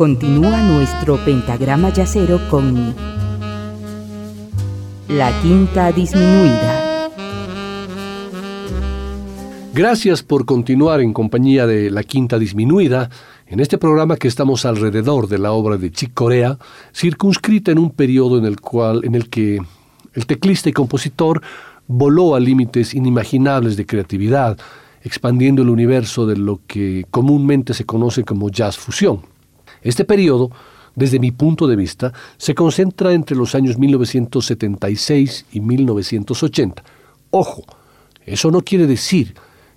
Continúa nuestro pentagrama yacero con la quinta disminuida. Gracias por continuar en compañía de la quinta disminuida en este programa que estamos alrededor de la obra de Chick Corea, circunscrita en un periodo en el cual en el que el teclista y compositor voló a límites inimaginables de creatividad, expandiendo el universo de lo que comúnmente se conoce como jazz fusión. Este periodo, desde mi punto de vista, se concentra entre los años 1976 y 1980. Ojo, eso no quiere decir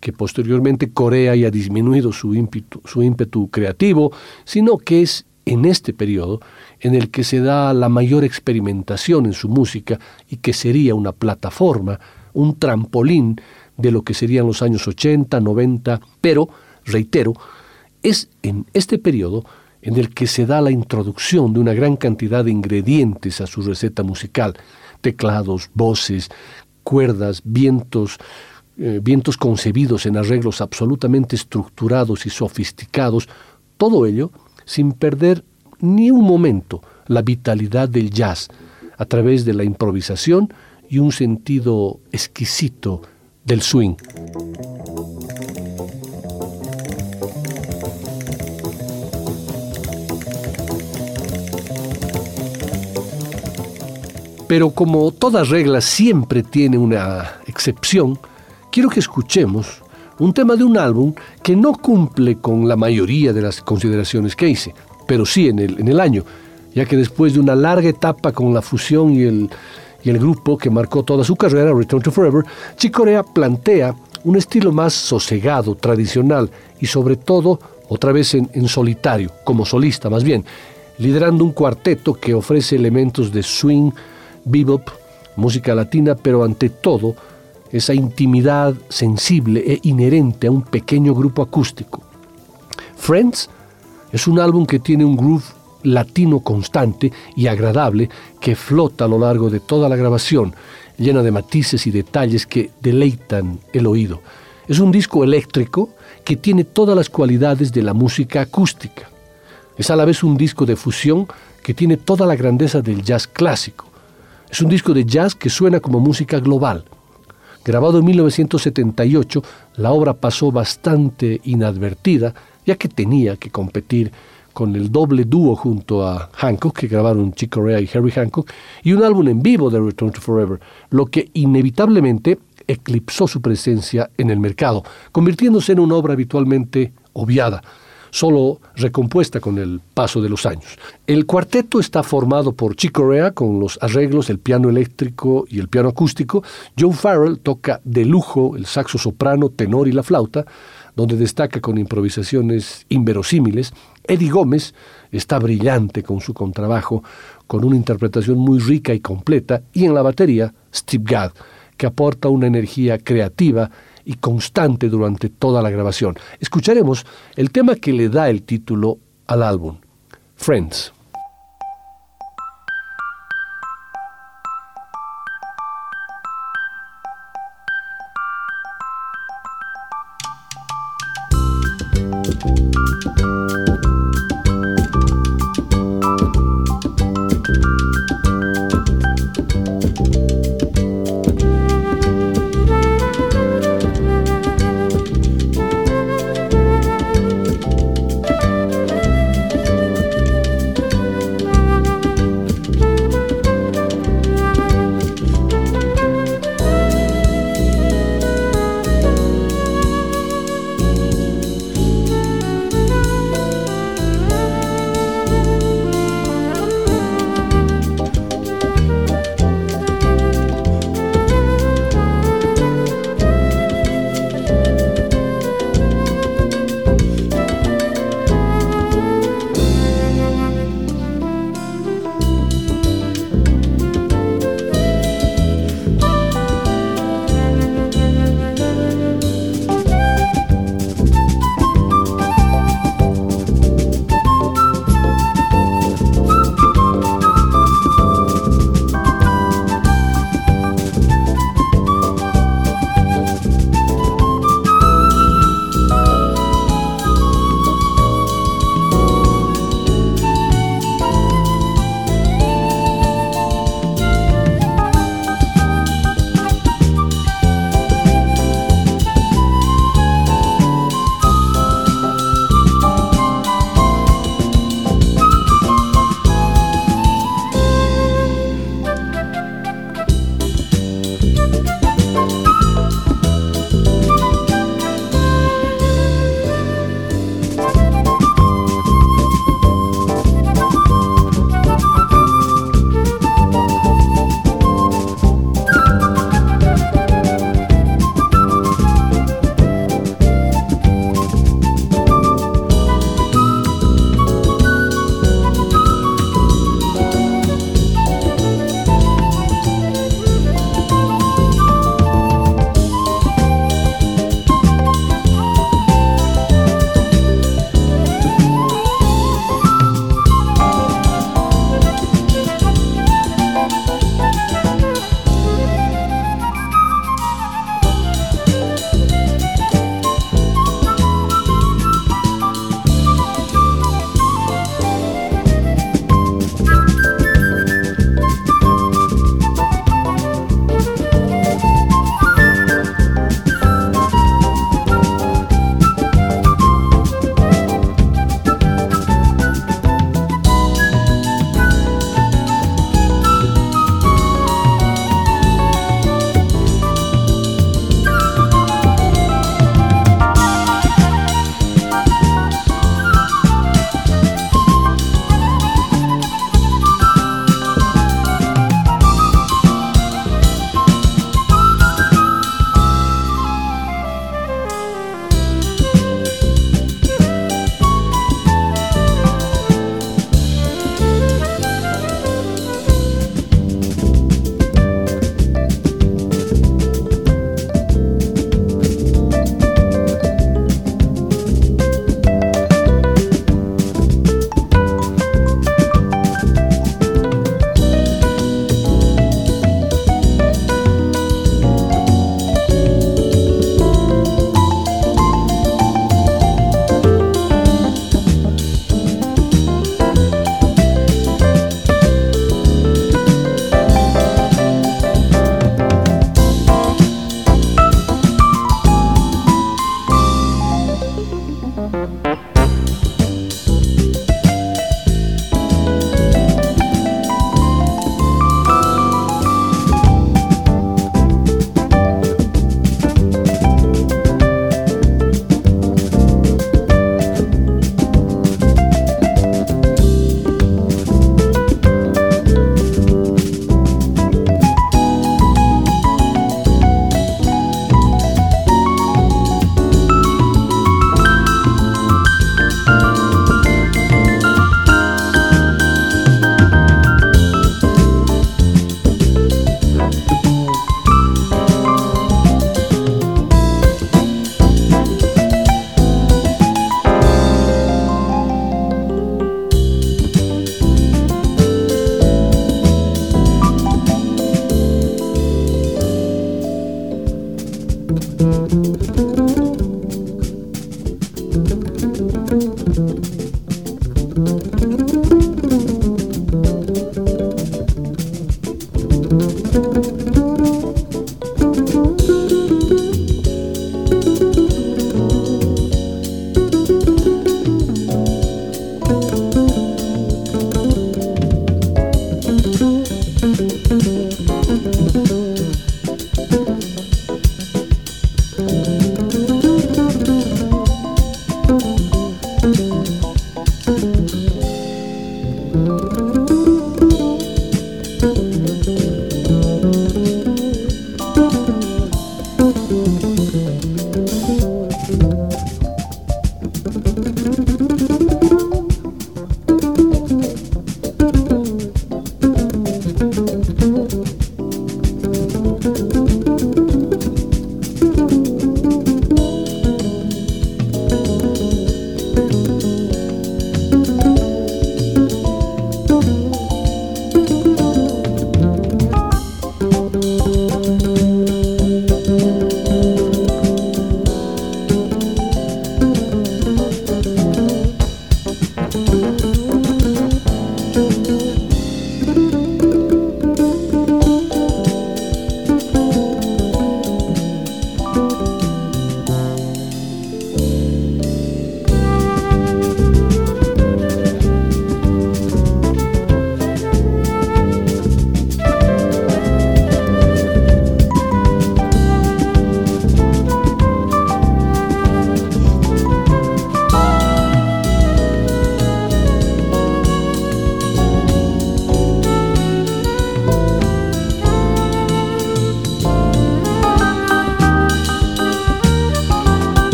que posteriormente Corea haya disminuido su ímpetu, su ímpetu creativo, sino que es en este periodo en el que se da la mayor experimentación en su música y que sería una plataforma, un trampolín de lo que serían los años 80, 90, pero, reitero, es en este periodo en el que se da la introducción de una gran cantidad de ingredientes a su receta musical, teclados, voces, cuerdas, vientos, eh, vientos concebidos en arreglos absolutamente estructurados y sofisticados, todo ello sin perder ni un momento la vitalidad del jazz a través de la improvisación y un sentido exquisito del swing. Pero como toda regla siempre tiene una excepción, quiero que escuchemos un tema de un álbum que no cumple con la mayoría de las consideraciones que hice, pero sí en el, en el año, ya que después de una larga etapa con la fusión y el, y el grupo que marcó toda su carrera, Return to Forever, Chick Corea plantea un estilo más sosegado, tradicional y sobre todo otra vez en, en solitario, como solista más bien, liderando un cuarteto que ofrece elementos de swing, bebop, música latina, pero ante todo esa intimidad sensible e inherente a un pequeño grupo acústico. Friends es un álbum que tiene un groove latino constante y agradable que flota a lo largo de toda la grabación, llena de matices y detalles que deleitan el oído. Es un disco eléctrico que tiene todas las cualidades de la música acústica. Es a la vez un disco de fusión que tiene toda la grandeza del jazz clásico. Es un disco de jazz que suena como música global. Grabado en 1978, la obra pasó bastante inadvertida, ya que tenía que competir con el doble dúo junto a Hancock, que grabaron Chick Corea y Harry Hancock, y un álbum en vivo de Return to Forever, lo que inevitablemente eclipsó su presencia en el mercado, convirtiéndose en una obra habitualmente obviada solo recompuesta con el paso de los años. El cuarteto está formado por Chick Corea con los arreglos, el piano eléctrico y el piano acústico. Joe Farrell toca de lujo el saxo soprano, tenor y la flauta, donde destaca con improvisaciones inverosímiles. Eddie Gómez está brillante con su contrabajo, con una interpretación muy rica y completa. Y en la batería, Steve Gadd, que aporta una energía creativa y constante durante toda la grabación. Escucharemos el tema que le da el título al álbum, Friends.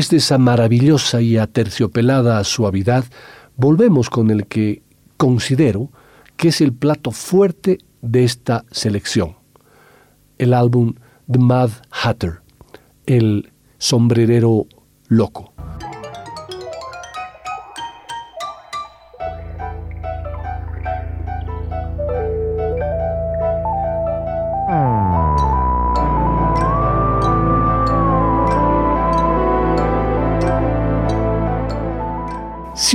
Después de esa maravillosa y aterciopelada suavidad, volvemos con el que considero que es el plato fuerte de esta selección, el álbum The Mad Hatter, el sombrerero loco.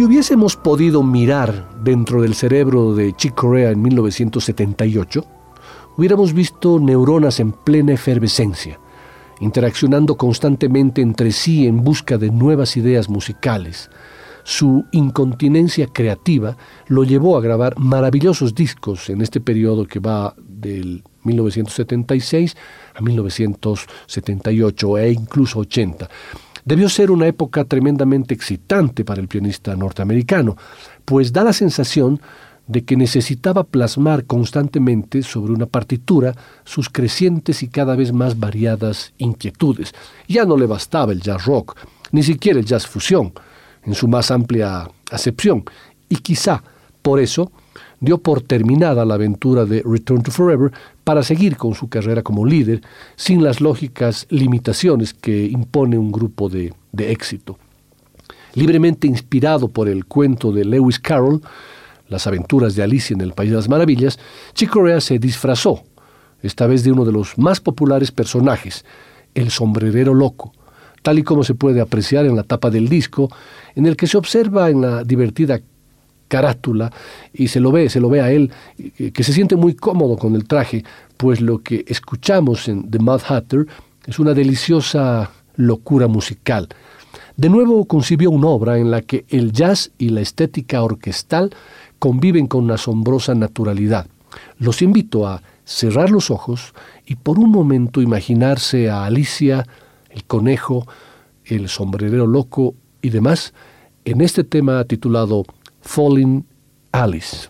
Hubiésemos podido mirar dentro del cerebro de Chick Corea en 1978, hubiéramos visto neuronas en plena efervescencia, interaccionando constantemente entre sí en busca de nuevas ideas musicales. Su incontinencia creativa lo llevó a grabar maravillosos discos en este periodo que va del 1976 a 1978 e incluso 80. Debió ser una época tremendamente excitante para el pianista norteamericano, pues da la sensación de que necesitaba plasmar constantemente sobre una partitura sus crecientes y cada vez más variadas inquietudes. Ya no le bastaba el jazz rock, ni siquiera el jazz fusión, en su más amplia acepción, y quizá por eso dio por terminada la aventura de Return to Forever para seguir con su carrera como líder sin las lógicas limitaciones que impone un grupo de, éxito. Libremente inspirado por el cuento de Lewis Carroll, Las aventuras de Alicia en el País de las Maravillas, Chick Corea se disfrazó, esta vez de uno de los más populares personajes, el sombrerero loco, tal y como se puede apreciar en la tapa del disco, en el que se observa en la divertida carátula y se lo ve, se lo ve a él, que se siente muy cómodo con el traje, pues lo que escuchamos en The Mad Hatter es una deliciosa locura musical. De nuevo concibió una obra en la que el jazz y la estética orquestal conviven con una asombrosa naturalidad. Los invito a cerrar los ojos y por un momento imaginarse a Alicia, el conejo, el sombrerero loco y demás en este tema titulado Falling Alice.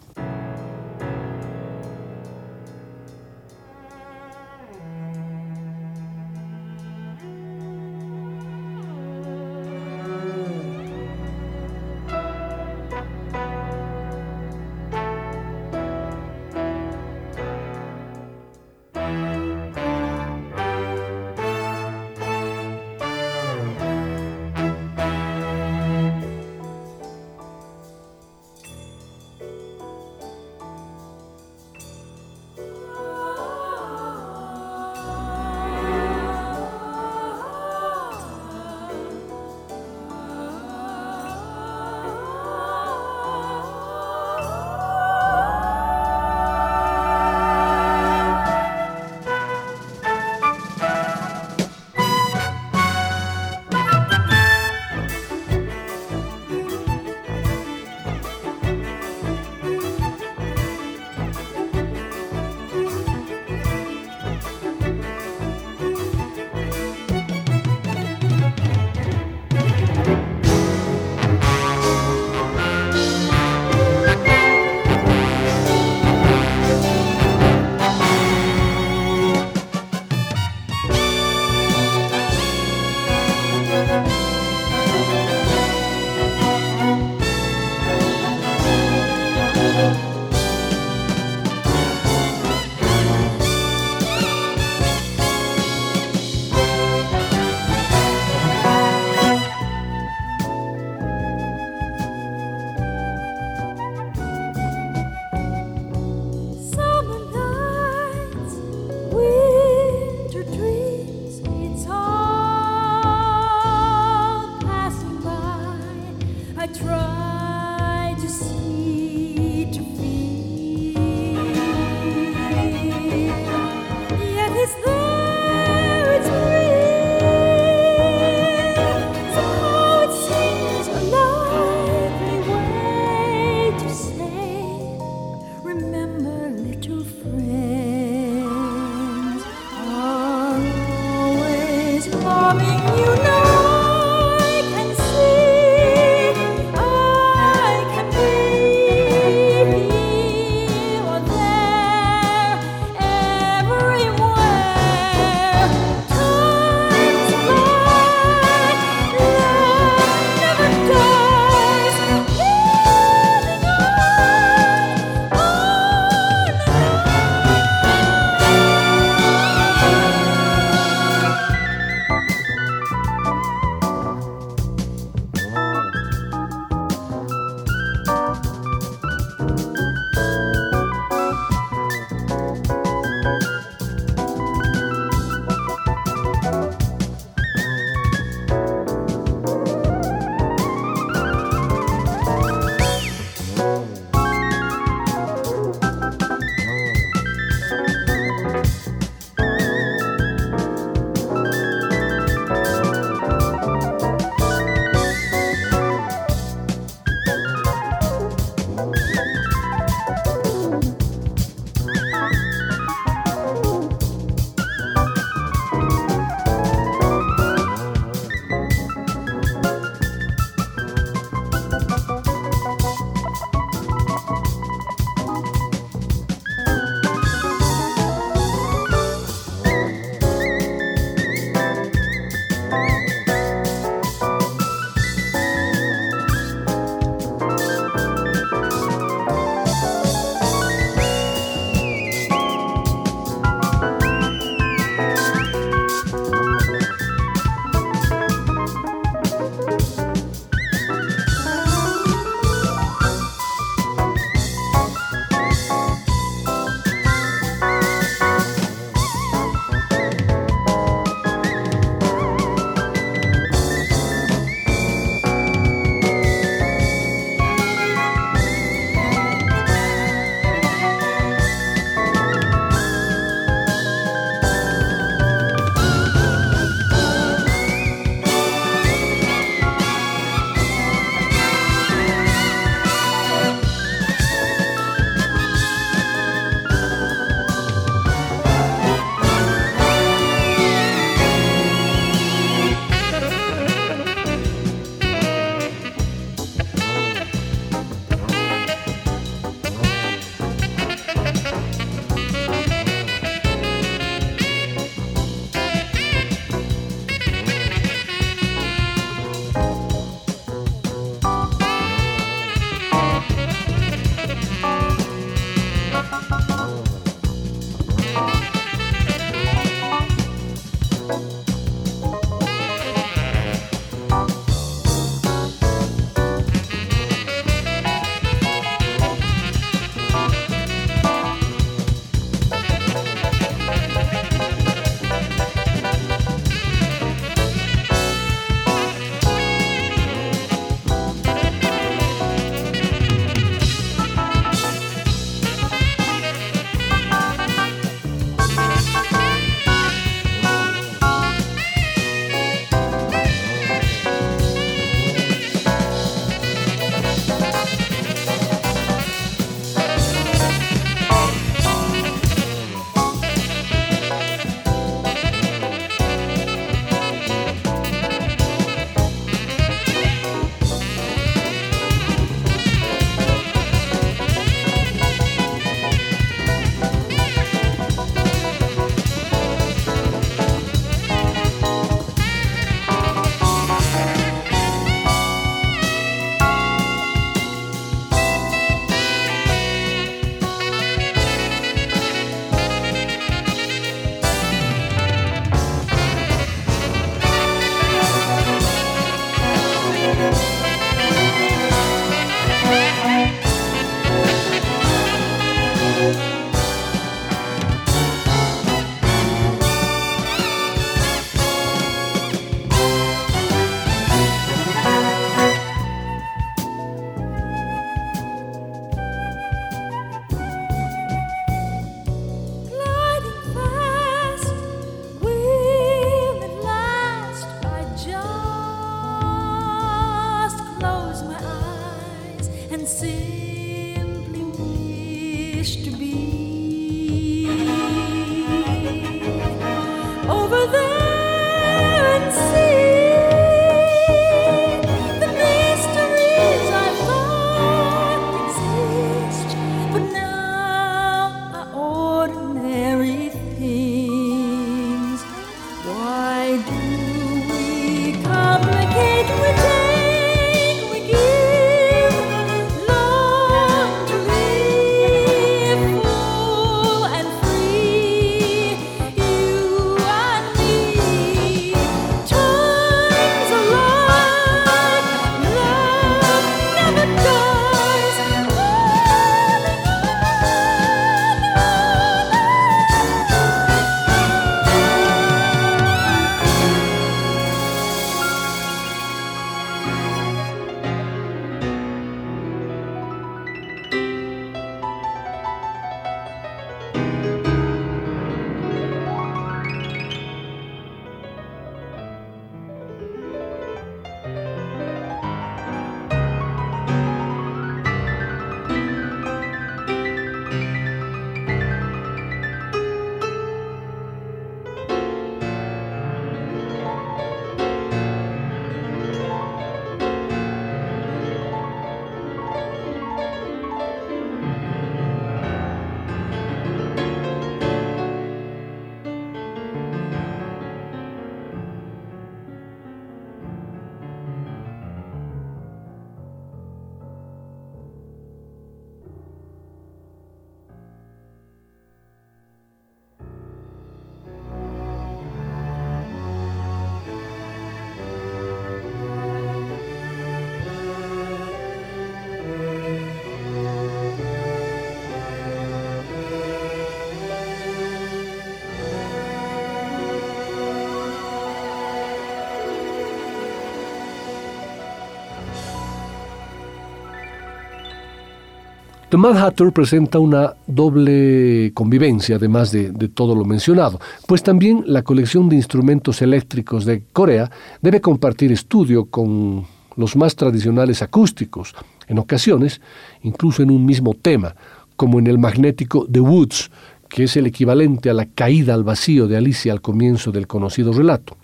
The Mad Hatter presenta una doble convivencia, además de, todo lo mencionado, pues también la colección de instrumentos eléctricos de Corea debe compartir estudio con los más tradicionales acústicos, en ocasiones incluso en un mismo tema, como en el magnético The Woods, que es el equivalente a la caída al vacío de Alicia al comienzo del conocido relato.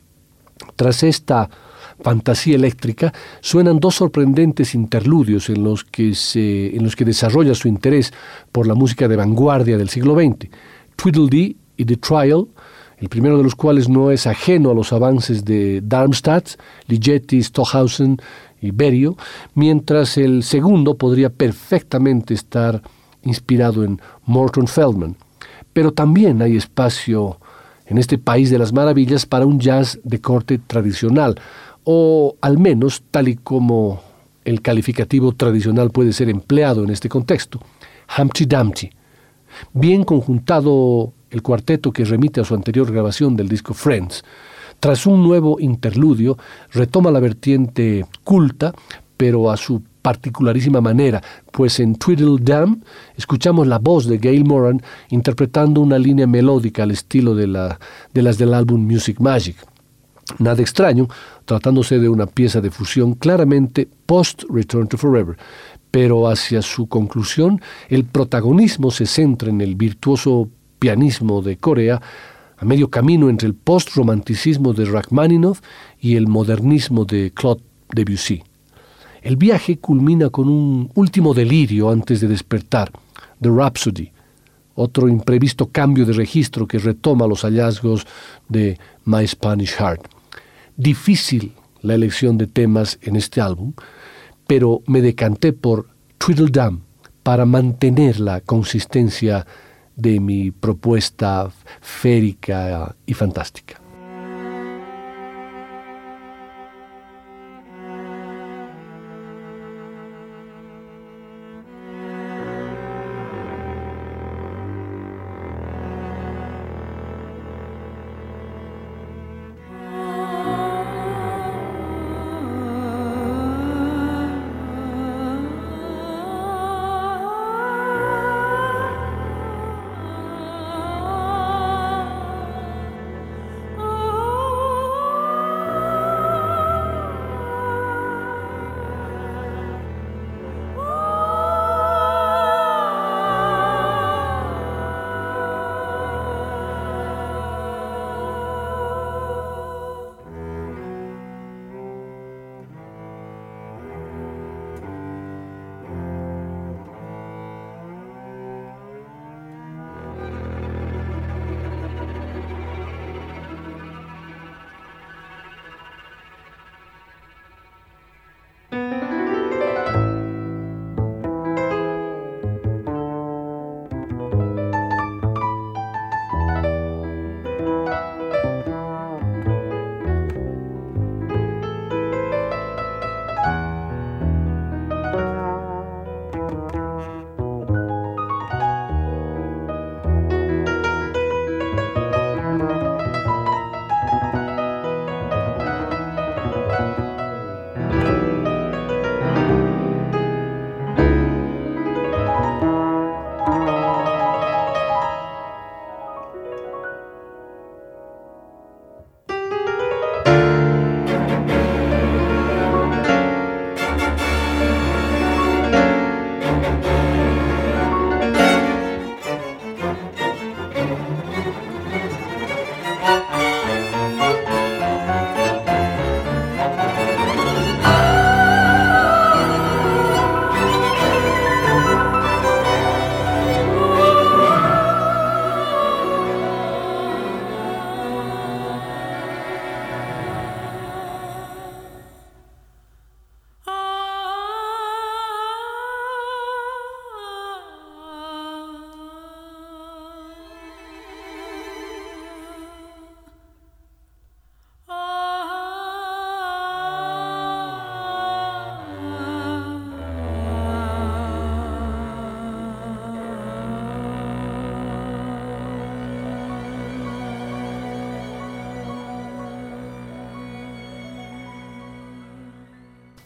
Tras esta fantasía eléctrica, suenan dos sorprendentes interludios en los que, se, en los que desarrolla su interés por la música de vanguardia del siglo XX, Tweedledee y The Trial, el primero de los cuales no es ajeno a los avances de Darmstadt, Ligeti, Stockhausen y Berio, mientras el segundo podría perfectamente estar inspirado en Morton Feldman. Pero también hay espacio en este país de las maravillas para un jazz de corte tradicional, o al menos tal y como el calificativo tradicional puede ser empleado en este contexto, Humpty Dumpty. Bien conjuntado el cuarteto que remite a su anterior grabación del disco Friends. Tras un nuevo interludio, retoma la vertiente culta, pero a su particularísima manera, pues en Tweedledum escuchamos la voz de Gail Moran interpretando una línea melódica al estilo de, la, de las del álbum Music Magic. Nada extraño, tratándose de una pieza de fusión claramente post-Return to Forever, pero hacia su conclusión el protagonismo se centra en el virtuoso pianismo de Corea, a medio camino entre el post-romanticismo de Rachmaninoff y el modernismo de Claude Debussy. El viaje culmina con un último delirio antes de despertar, The Rhapsody, otro imprevisto cambio de registro que retoma los hallazgos de My Spanish Heart difícil la elección de temas en este álbum, pero me decanté por Tweedledum para mantener la consistencia de mi propuesta férica y fantástica.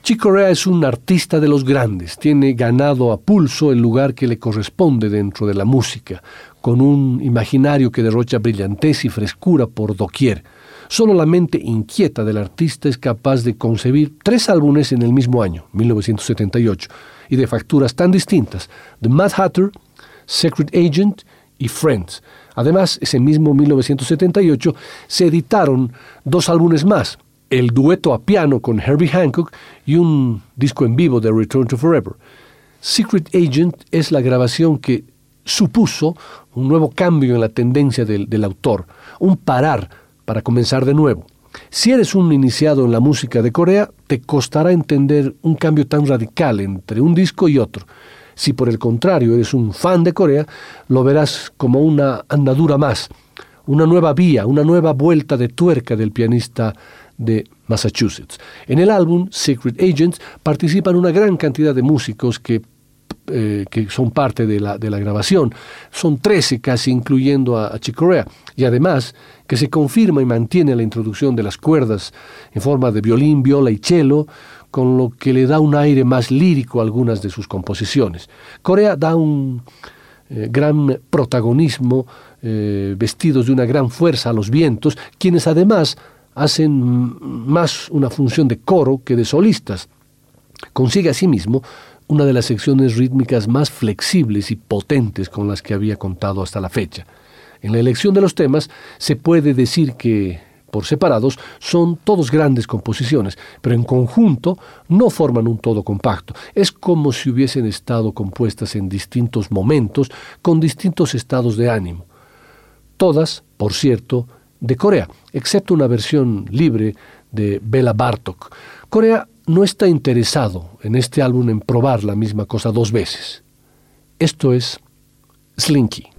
Chick Corea es un artista de los grandes, tiene ganado a pulso el lugar que le corresponde dentro de la música, con un imaginario que derrocha brillantez y frescura por doquier. Solo la mente inquieta del artista es capaz de concebir tres álbumes en el mismo año, 1978, y de facturas tan distintas, The Mad Hatter, Secret Agent y Friends. Además, ese mismo 1978 se editaron dos álbumes más, el dueto a piano con Herbie Hancock y un disco en vivo de Return to Forever. Secret Agent es la grabación que supuso un nuevo cambio en la tendencia del, del autor, un parar para comenzar de nuevo. Si eres un iniciado en la música de Corea, te costará entender un cambio tan radical entre un disco y otro. Si por el contrario eres un fan de Corea, lo verás como una andadura más, una nueva vía, una nueva vuelta de tuerca del pianista de Massachusetts. En el álbum Secret Agents participan una gran cantidad de músicos que, eh, que son parte de la, de la, grabación. Son 13 casi, incluyendo a, a Chick Corea. Y además que se confirma y mantiene la introducción de las cuerdas en forma de violín, viola y cello, con lo que le da un aire más lírico a algunas de sus composiciones. Corea da un eh, gran protagonismo, eh, vestidos de una gran fuerza a los vientos, quienes además hacen más una función de coro que de solistas. Consigue asimismo una de las secciones rítmicas más flexibles y potentes con las que había contado hasta la fecha. En la elección de los temas se puede decir que, por separados, son todos grandes composiciones, pero en conjunto no forman un todo compacto. Es como si hubiesen estado compuestas en distintos momentos, con distintos estados de ánimo. Todas, por cierto, de Corea, excepto una versión libre de Bela Bartok. Corea no está interesado en este álbum en probar la misma cosa dos veces. Esto es Slinky.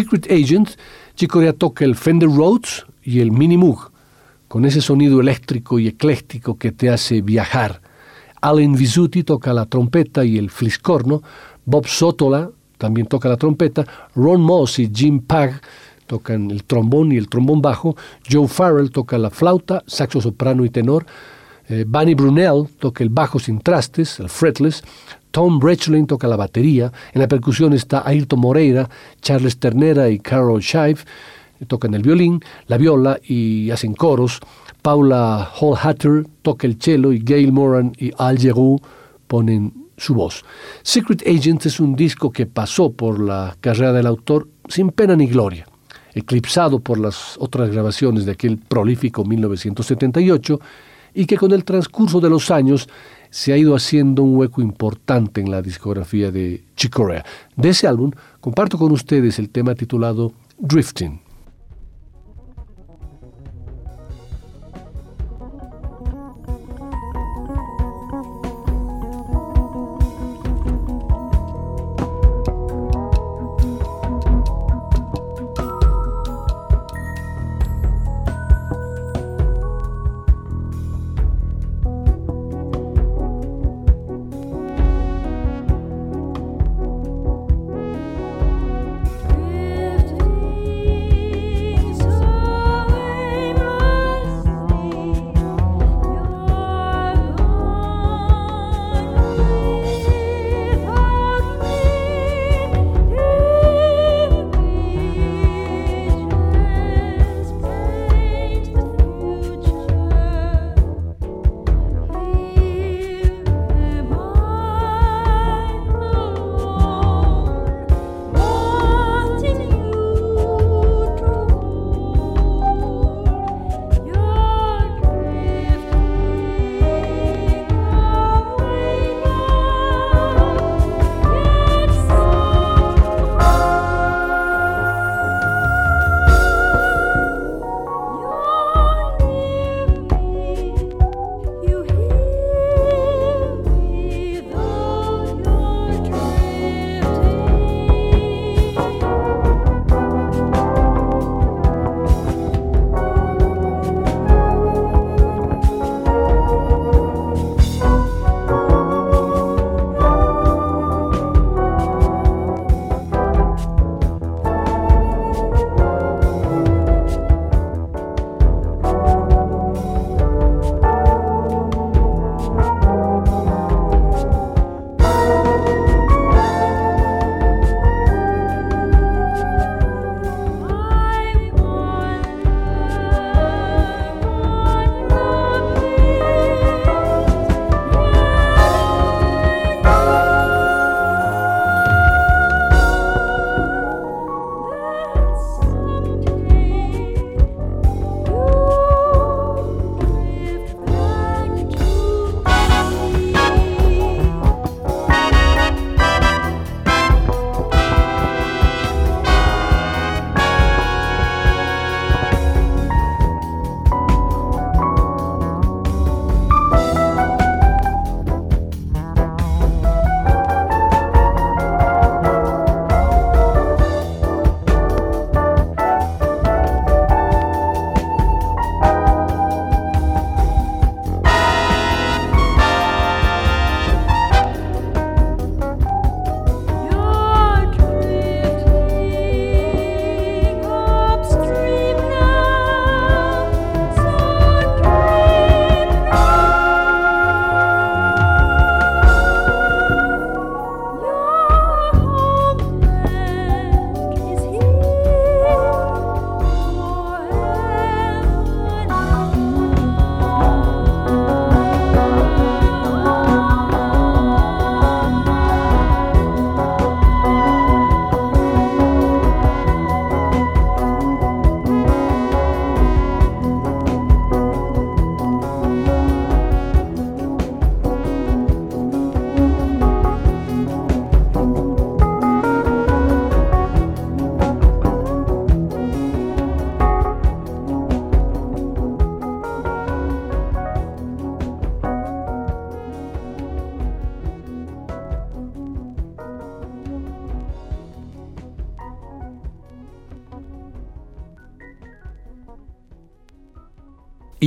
Secret Agent, Chicorea toca el Fender Rhodes y el Mini Moog, con ese sonido eléctrico y ecléctico que te hace viajar. Allen Visuti toca la trompeta y el fliscorno, Bob Sotola también toca la trompeta, Ron Moss y Jim Pag tocan el trombón y el trombón bajo, Joe Farrell toca la flauta, saxo soprano y tenor, eh, Bunny Brunel toca el bajo sin trastes, el fretless, Tom Brechlin toca la batería, en la percusión está Ayrton Moreira, Charles Ternera y Carol eh, tocan el violín, la viola y hacen coros, Paula Hall Hatter toca el cello y Gail Moran y Al Giroux ponen su voz. Secret Agent es un disco que pasó por la carrera del autor sin pena ni gloria, eclipsado por las otras grabaciones de aquel prolífico 1978 y que con el transcurso de los años se ha ido haciendo un hueco importante en la discografía de Chicorea. De ese álbum comparto con ustedes el tema titulado Drifting.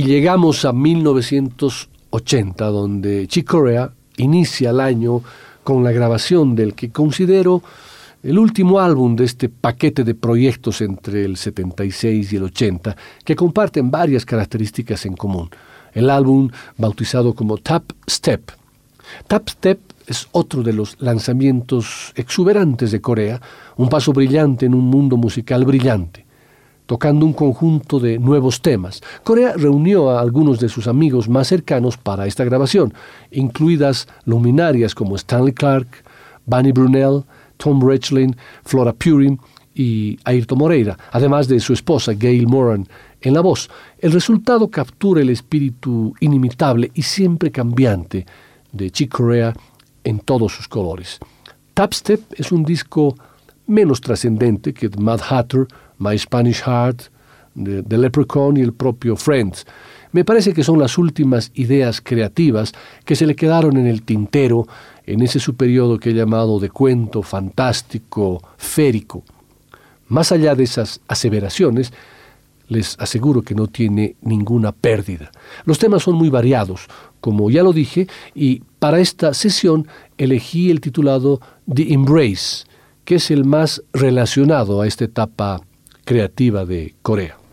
Llegamos a 1980, donde Chick Corea inicia el año con la grabación del que considero el último álbum de este paquete de proyectos entre el 76 y el 80, que comparten varias características en común. El álbum, bautizado como Tap Step. Tap Step es otro de los lanzamientos exuberantes de Corea, un paso brillante en un mundo musical brillante, tocando un conjunto de nuevos temas. Corea reunió a algunos de sus amigos más cercanos para esta grabación, incluidas luminarias como Stanley Clark, Bunny Brunel, Tom Rechlin, Flora Purin y Ayrton Moreira, además de su esposa Gail Moran en la voz. El resultado captura el espíritu inimitable y siempre cambiante de Chick Corea en todos sus colores. Tapstep es un disco menos trascendente que Mad Hatter, My Spanish Heart, The, Leprechaun y el propio Friends. Me parece que son las últimas ideas creativas que se le quedaron en el tintero en ese su periodo que he llamado de cuento fantástico, férico. Más allá de esas aseveraciones, les aseguro que no tiene ninguna pérdida. Los temas son muy variados, como ya lo dije, y para esta sesión elegí el titulado The Embrace, que es el más relacionado a esta etapa creativa de Corea.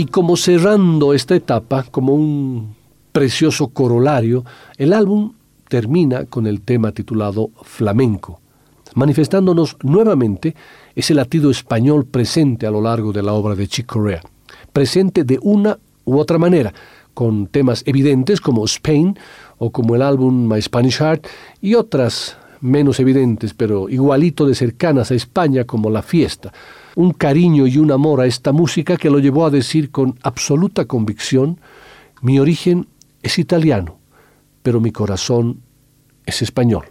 Y como cerrando esta etapa, como un precioso corolario, el álbum termina con el tema titulado Flamenco, manifestándonos nuevamente ese latido español presente a lo largo de la obra de Chick Corea, presente de una u otra manera, con temas evidentes como Spain o como el álbum My Spanish Heart y otras menos evidentes, pero igualito de cercanas a España como La Fiesta. Un cariño y un amor a esta música que lo llevó a decir con absoluta convicción, mi origen es italiano, pero mi corazón es español.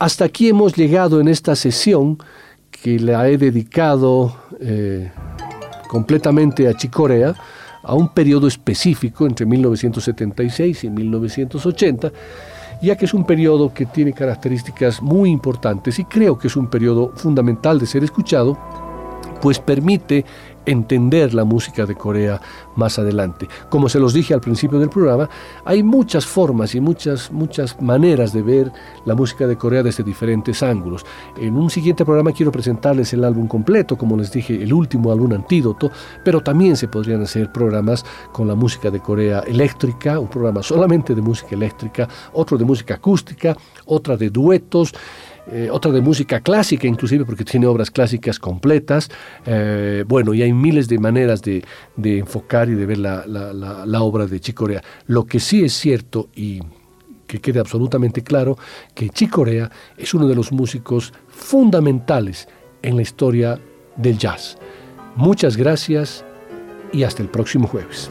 Hasta aquí hemos llegado en esta sesión que la he dedicado eh, completamente a Chicorea, a un periodo específico entre 1976 y 1980, ya que es un periodo que tiene características muy importantes y creo que es un periodo fundamental de ser escuchado, pues permite entender la música de Corea más adelante. Como se los dije al principio del programa, hay muchas formas y muchas, muchas maneras de ver la música de Corea desde diferentes ángulos. En un siguiente programa quiero presentarles el álbum completo, como les dije, el último álbum antídoto, pero también se podrían hacer programas con la música de Corea eléctrica, un programa solamente de música eléctrica, otro de música acústica, otra de duetos eh, otra de música clásica inclusive porque tiene obras clásicas completas. Eh, bueno, y hay miles de maneras de, enfocar y de ver la, la, obra de Chicorea. Lo que sí es cierto y que quede absolutamente claro que Chicorea es uno de los músicos fundamentales en la historia del jazz. Muchas gracias y hasta el próximo jueves.